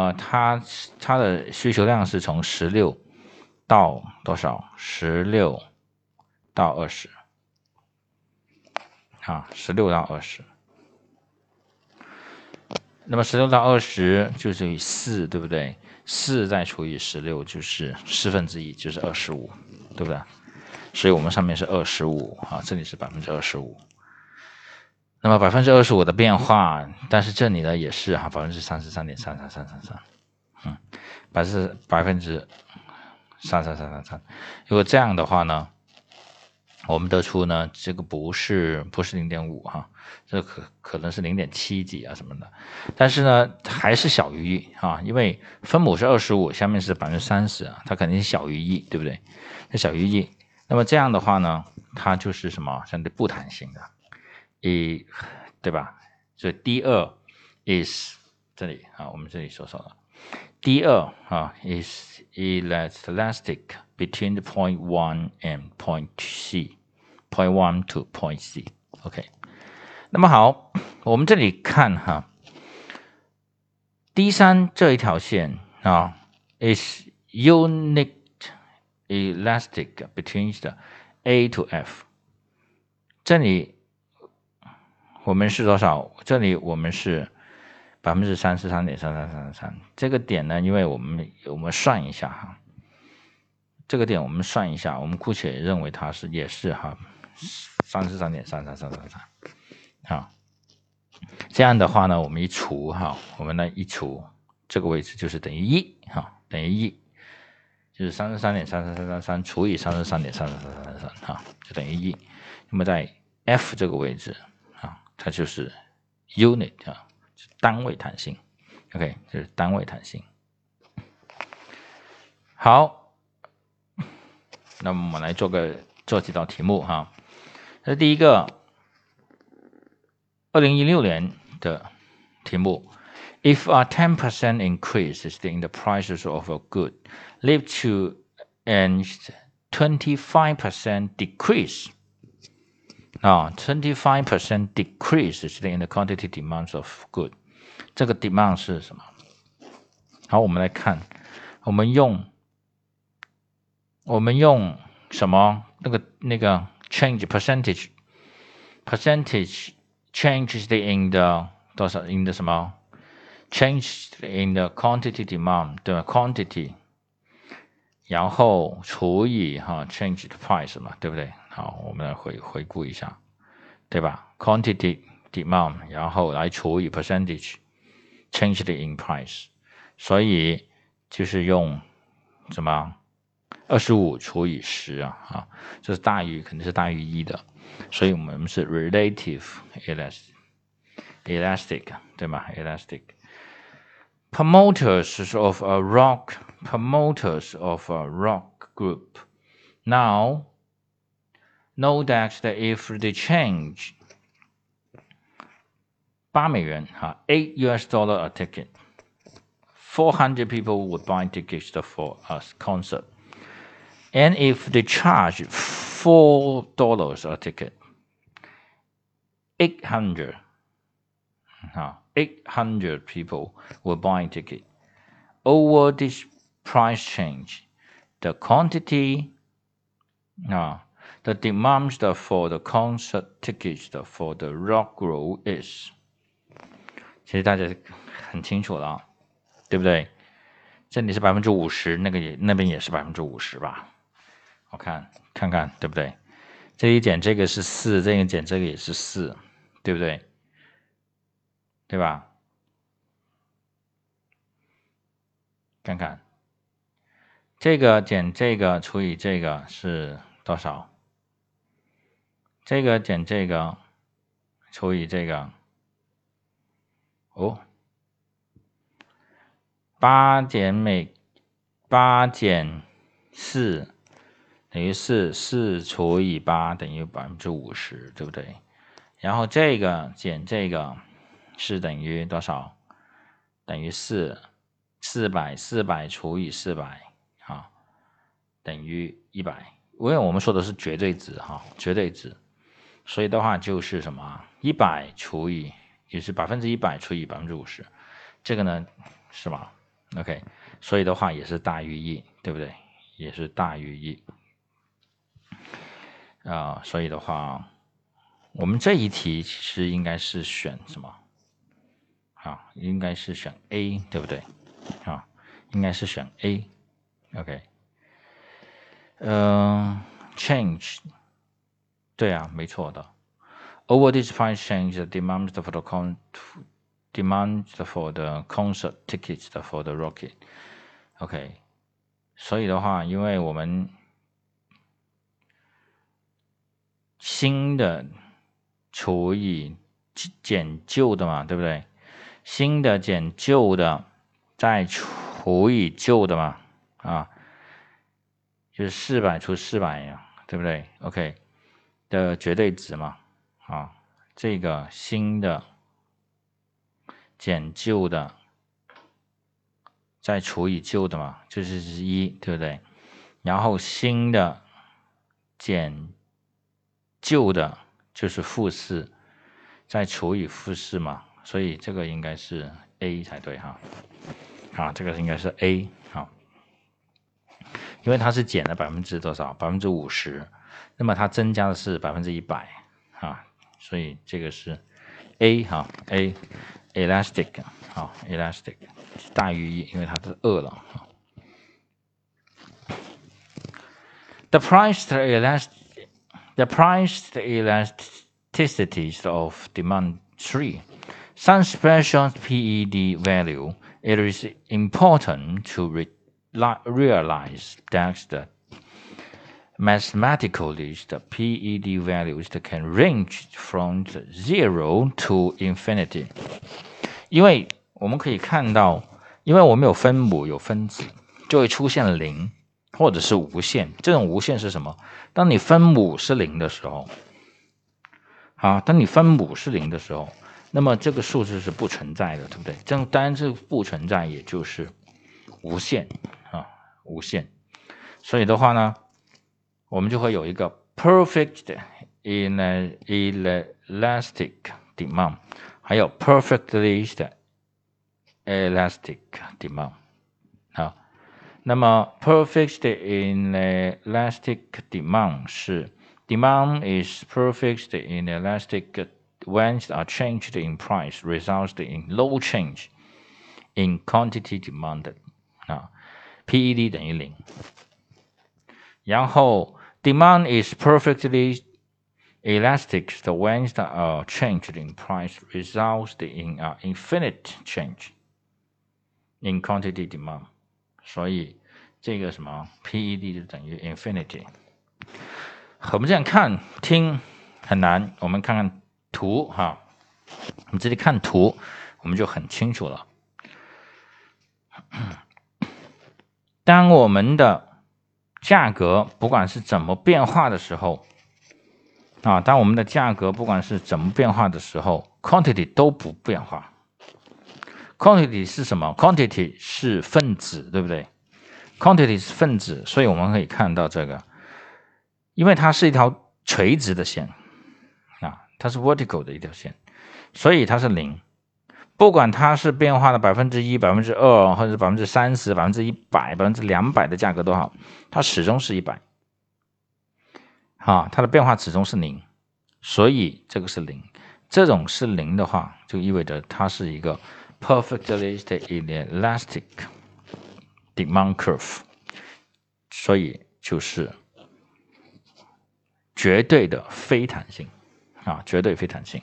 呃，它它的需求量是从十六到多少？十六到二十，啊，十六到二十。那么十六到二十就等于四，对不对？四再除以十六就是四分之一，就是二十五，对不对？所以我们上面是二十五啊，这里是百分之二十五。那么百分之二十五的变化，但是这里呢也是哈百分之三十三点三三三三三，嗯，百分之百分之三三三三三。如果这样的话呢，我们得出呢这个不是不是零点五哈，这可可能是零点七几啊什么的，但是呢还是小于一啊，因为分母是二十五，下面是百分之三十啊，它肯定是小于一，对不对？它小于一。那么这样的话呢，它就是什么相对不弹性的，一，对吧？所以第二 is 这里啊，我们这里说错了。第二啊 is elastic between the point one and point C，point one to point C。OK，那么好，我们这里看哈，D 三这一条线啊 is unique。elastic between the A to F，这里 我们是多少？这里我们是百分之三十三点三三三三。这个点呢，因为我们我们算一下哈，这个点我们算一下，我们姑且认为它是也是哈三十三点三三三三三。好，这样的话呢，我们一除哈，我们呢一除这个位置就是等于一哈，等于一。就是三十三点三三三三三除以三十三点三三三三三哈，就等于一。那么在 F 这个位置，它就是 unit 啊，单位弹性。OK，就是单位弹性。好，那么我们来做个做几道题目哈。这第一个，二零一六年的题目。If a ten percent increase in the prices of a good lead to an twenty five percent decrease, 啊，25% decrease in the quantity demands of good，这个 demand 是什么？好，我们来看，我们用我们用什么？那个那个 change percentage percentage changes in the 多少 in the 什么？Change in the quantity demand，对吧？Quantity，然后除以哈 change the price 嘛，对不对？ 好，我们来回回顾一下，对吧？Quantity demand，然后来除以 percentage，change the in price，所以就是用什么？二十五除以十啊，啊，这是大于肯定是大于一的，所以我们是 relative elastic，elastic，对吗？elastic。promoters of a rock promoters of a rock group. Now, know that if they change 八美元哈，eight US dollar a ticket. Four hundred people would buy tickets for a concert. And if they charge four dollars a ticket, eight hundred 哈 800 people were buying ticket. Over this price change, the quantity, uh, the demand for the concert tickets for the rock group is，其实大家很清楚了，对不对？这里是百分之五十，那个也那边也是百分之五十吧？我看看看，对不对？这一减这个是四，这个减这个也是四，对不对？对吧？看看，这个减这个除以这个是多少？这个减这个除以这个，哦，八减每八减四等于四，四除以八等于百分之五十，对不对？然后这个减这个。是等于多少？等于四，四百，四百除以四百，啊，等于一百。因为我们说的是绝对值，哈，绝对值，所以的话就是什么？一百除以，也是百分之一百除以百分之五十，这个呢，是吧？OK，所以的话也是大于一，对不对？也是大于一啊，所以的话，我们这一题其实应该是选什么？啊，应该是选 A，对不对？啊，应该是选 A。OK，嗯，change，对啊，没错的。Over this price change, the demand for the con demand for the concert tickets for the rocket. OK，所以的话，因为我们新的除以减旧的嘛，对不对？新的减旧的再除以旧的嘛。啊，就是四百除四百呀，对不对？OK 的绝对值嘛，啊，这个新的减旧的再除以旧的嘛，就是一，对不对？然后新的减旧的就是负四，再除以负四嘛，所以这个应该是 A 才对哈，啊，这个应该是 A 啊。因为它是减了百分之多少？百分之五十，那么它增加的是百分之一百啊，所以这个是 A 哈 A elastic 好 elastic 大于一，因为它是二了。The price the elastic the price the elasticities of demand three some special PED value. It is important to read realize that the mathematically the PED values that can range from zero to infinity。因为我们可以看到，因为我们有分母有分子，就会出现零或者是无限。这种无限是什么？当你分母是零的时候，啊，当你分母是零的时候，那么这个数字是不存在的，对不对？这当然这不存在，也就是无限啊。无限，所以的话呢，我们就会有一个 perfect in elastic demand，还有 perfectly 的 elastic demand。好，那么 perfect in elastic demand 是 demand is perfect in elastic when are changed in price results in low change in quantity demanded 啊。PED 等于零，然后 Demand is perfectly elastic. The when the uh change in price results in an infinite change in quantity demand. 所以这个什么 PED 就等于 infinity。我们这样看听很难，我们看看图哈，我们直接看图，我们就很清楚了。当我们的价格不管是怎么变化的时候，啊，当我们的价格不管是怎么变化的时候，quantity 都不变化。quantity 是什么？quantity 是分子，对不对？quantity 是分子，所以我们可以看到这个，因为它是一条垂直的线，啊，它是 vertical 的一条线，所以它是零。不管它是变化的百分之一、百分之二，或者是百分之三十、百分之一百、百分之两百的价格都好，它始终是一百，啊，它的变化始终是零，所以这个是零。这种是零的话，就意味着它是一个 perfectly elastic demand curve，所以就是绝对的非弹性，啊，绝对非弹性。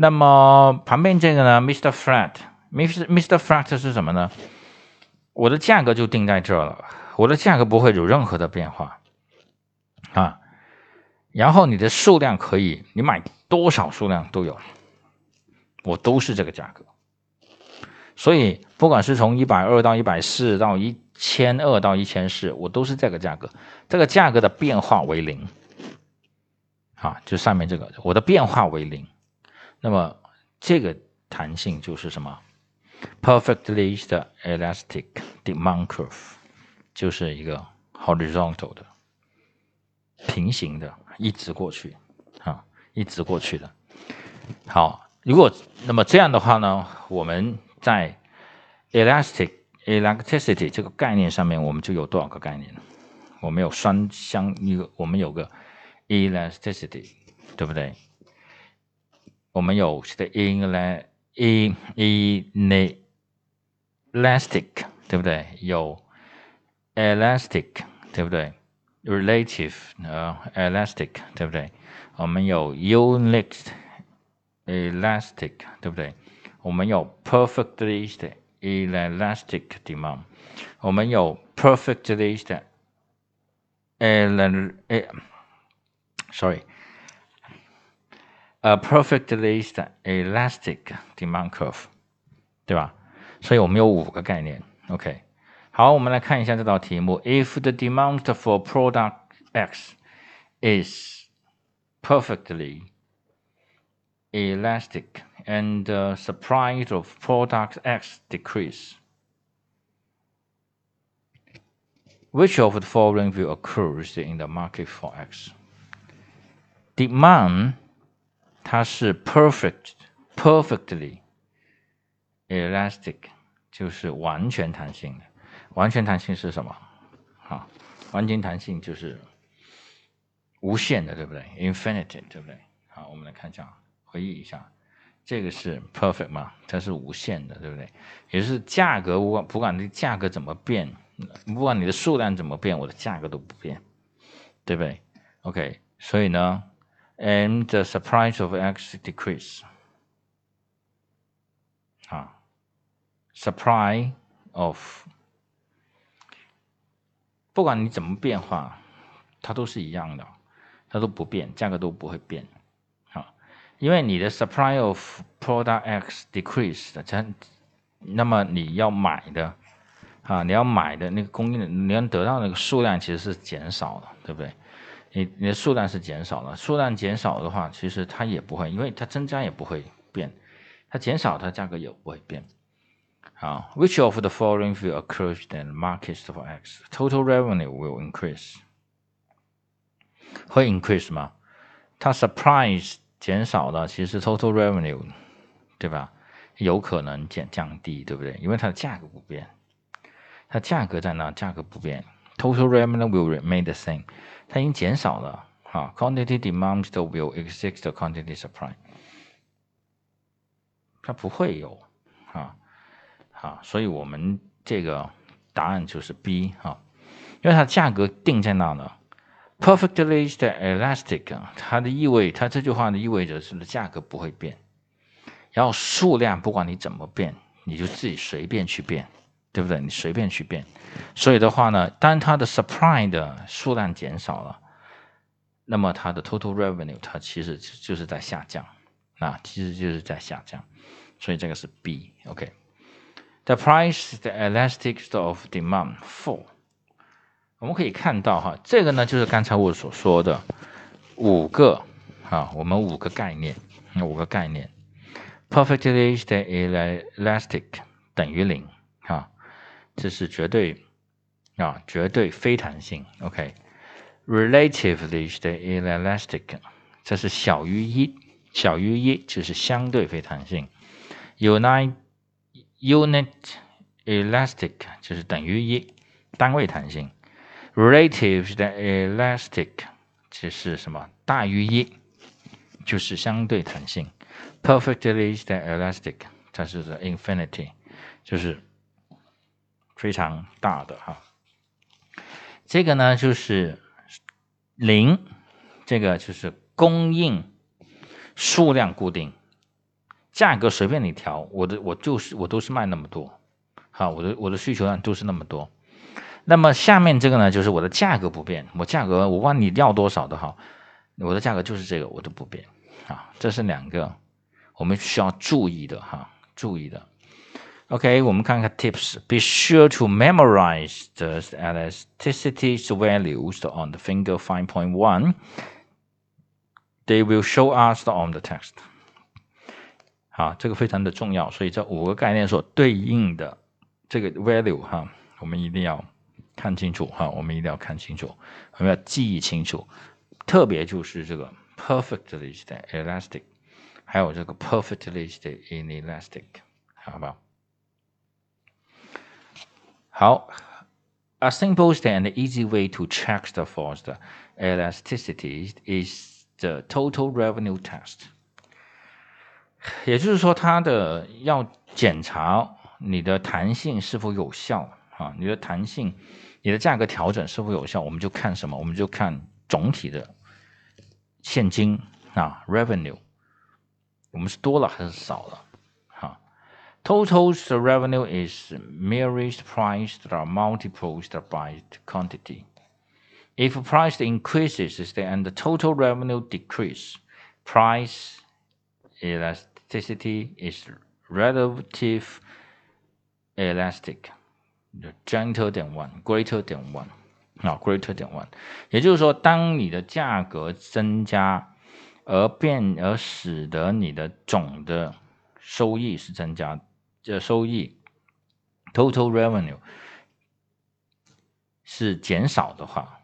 那么旁边这个呢，Mr. Flat，Mr. Mr. Flat 是什么呢？我的价格就定在这了，我的价格不会有任何的变化啊。然后你的数量可以，你买多少数量都有，我都是这个价格。所以不管是从一百二到一百四到一千二到一千四，我都是这个价格，这个价格的变化为零啊，就上面这个，我的变化为零。那么这个弹性就是什么？Perfectly 的 elastic demand curve，就是一个 horizontal 的平行的，一直过去，啊，一直过去的。好，如果那么这样的话呢，我们在 elastic elasticity 这个概念上面，我们就有多少个概念？我们有双相一个，我们有个 elasticity，对不对？我们有的 elastic elastic，对不对？有 elastic，对不对？relative 呃 elastic，对不对？我们有 unit elastic，对不对？我们有 perfectly 的 elastic demand，我们有 perfectly 的 el 诶，sorry，a perfectly elastic demand curve，对吧？所以我们有五个概念。OK，好，我们来看一下这道题目：If the demand for product X is perfectly elastic and the supply of product X decrease. Which of the following will occur in the market for X? Demand 它是 perfect perfectly elastic，就是完全弹性的。完全弹性是什么？啊，完全弹性就是无限的，对不对？Infinity，对不对？好，我们来看一下，回忆一下。这个是 perfect 嘛？它是无限的，对不对？也就是价格，不管不管你价格怎么变，不管你的数量怎么变，我的价格都不变，对不对？OK，所以呢，and the supply of x decrease. 啊，supply of. 不管你怎么变化，它都是一样的，它都不变，价格都不会变。啊因为你的 supply of product X decreased，它那么你要买的啊，你要买的那个供应的，你能得到那个数量其实是减少的，对不对？你你的数量是减少了，数量减少的话，其实它也不会，因为它增加也不会变，它减少它价格也不会变。好，Which of the following will occur in markets for X? Total revenue will increase，会 increase 吗？它 surprise。减少了，其实 total revenue，对吧？有可能减降低，对不对？因为它的价格不变，它价格在那，价格不变，total revenue will remain the same。它已经减少了，哈，quantity demands will exceed the quantity supply。它不会有，哈，好，所以我们这个答案就是 B 哈，因为它价格定在那了。Perfectly elastic，它的意味，它这句话的意味着是价格不会变，然后数量不管你怎么变，你就自己随便去变，对不对？你随便去变。所以的话呢，当它的 supply 的数量减少了，那么它的 total revenue 它其实就是在下降，啊，其实就是在下降。所以这个是 B。OK，the price the elastic of demand for。我们可以看到哈，这个呢就是刚才我所说的五个啊，我们五个概念，五个概念，perfectly elastic 等于零，这是绝对啊，绝对非弹性。OK，relatively elastic 这是小于一，小于一就是相对非弹性。unit unit elastic 就是等于一，单位弹性。relative 的 elastic 这是什么？大于一就是相对弹性。perfectly 的 elastic 它是 infinity，就是非常大的哈。这个呢就是零，这个就是供应数量固定，价格随便你调，我的我就是我都是卖那么多，好，我的我的需求量都是那么多。那么下面这个呢，就是我的价格不变，我价格我管你要多少的好，我的价格就是这个，我都不变啊。这是两个我们需要注意的哈，注意的。OK，我们看看 Tips，Be sure to memorize the elasticity values on the Figure 5.1. They will show us on the text. 好，这个非常的重要，所以这五个概念所对应的这个 value 哈，我们一定要。看清楚哈，我们一定要看清楚，我们要记忆清楚，特别就是这个 perfectly elastic，还有这个 perfectly inelastic，好不好 好，a simple and easy way to check the force elasticity is the total revenue test。也就是说，它的要检查你的弹性是否有效啊？你的弹性，你的价格调整是否有效？我们就看什么？我们就看总体的现金啊，revenue，我们是多了还是少了？哈，total revenue is merest price that are multiplied by quantity. If price increases, then the total revenue decrease. Price elasticity is relative elastic, gentle than one, greater than one. 啊，greater than one，也就是说，当你的价格增加，而变而使得你的总的收益是增加， 这收益 total revenue 是减少的话，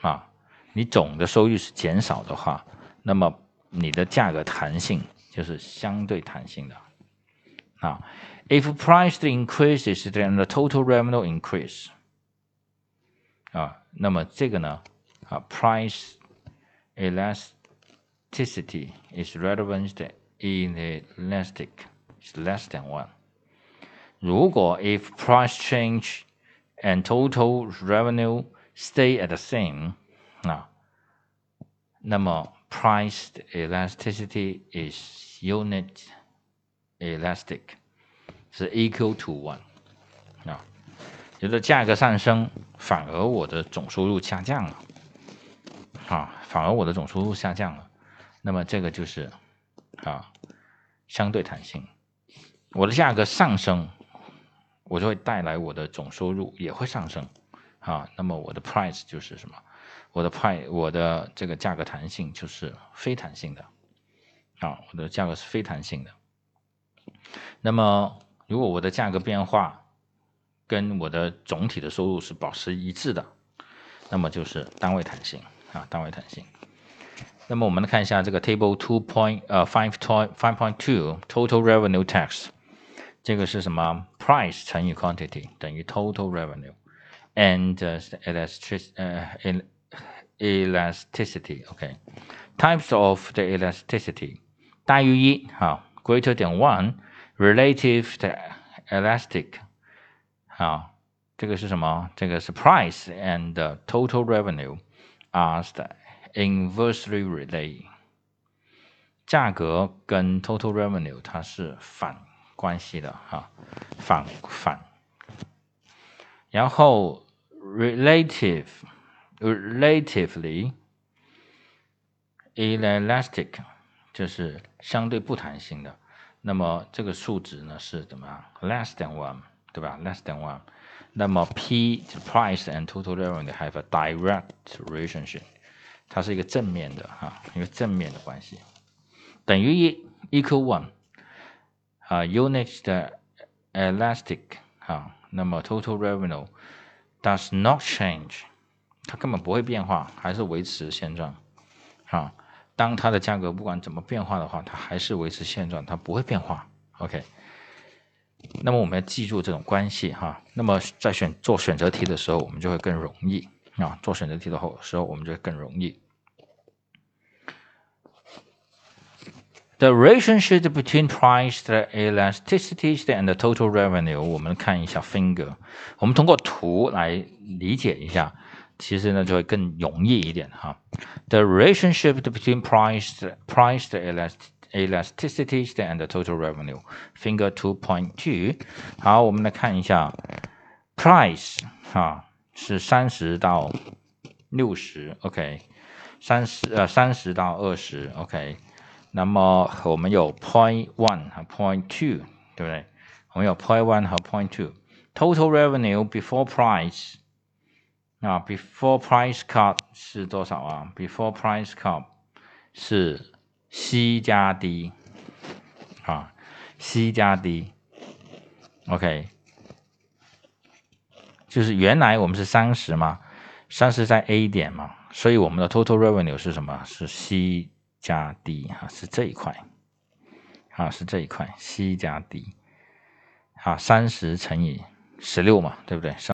啊，你总的收益是减少的话，那么你的价格弹性就是相对弹性的，啊，if price increases then the total revenue increase。啊，那么这个呢，啊，price elasticity is relevant inelastic is less than one。如果 if price change and total revenue stay at the same，啊，那么 price elasticity is unit elastic 是 equal to one。啊。觉得价格上升，反而我的总收入下降了，啊，反而我的总收入下降了，那么这个就是啊相对弹性。我的价格上升，我就会带来我的总收入也会上升，啊，那么我的 price 就是什么？我的 price 我的这个价格弹性就是非弹性的，啊，我的价格是非弹性的。那么如果我的价格变化，跟我的总体的收入是保持一致的，那么就是单位弹性啊，单位弹性。那么我们来看一下这个 table two point 呃 five point five point two total revenue tax，这个是什么？price 乘以 quantity 等于 total revenue and elastic 呃 elasticity，OK。Types of the elasticity 大于一哈，greater than one，relative to elastic。啊，这个是什么？这个是 price and total revenue are inversely related。价格跟 total revenue 它是反 关系的哈，反反。然后 relative relatively elastic 就是相对不弹性的。那么这个数值呢是怎么样？less than one。对吧？less than one。那么 P price and total revenue have a direct relationship，它是一个正面的哈，一个正面的关系，等于一 equal one 啊，unit 的 elastic 啊，那么 total revenue does not change，它根本不会变化，还是维持现状啊。当它的价格不管怎么变化的话，它还是维持现状，它不会变化。OK。那么我们要记住这种关系哈。那么在选做选择题的时候，我们就会更容易啊。做选择题的后时候，我们就会更容易。The relationship between price, the elasticity, and the total revenue，我们看一下 finger，我们通过图来理解一下，其实呢就会更容易一点哈。The relationship between price, price, the elasticity elasticity and total revenue. Finger two point two。好，我们来看一下 price 啊，是三十到六十，OK，三十呃三十到二十，OK。 那么我们有 point one 和 point two，对不对？我们有 point one 和 point two。Total revenue before price 啊，before price cut 是多少啊？Before price cut 是 C 加 D，啊，C 加 D，OK，就是原来我们是三十嘛，三十在 A 点嘛，所以我们的 total revenue 是什么？是 C 加 D 啊，是这一块，啊，是这一块 C 加 D，啊，三十乘以十六嘛，对不对？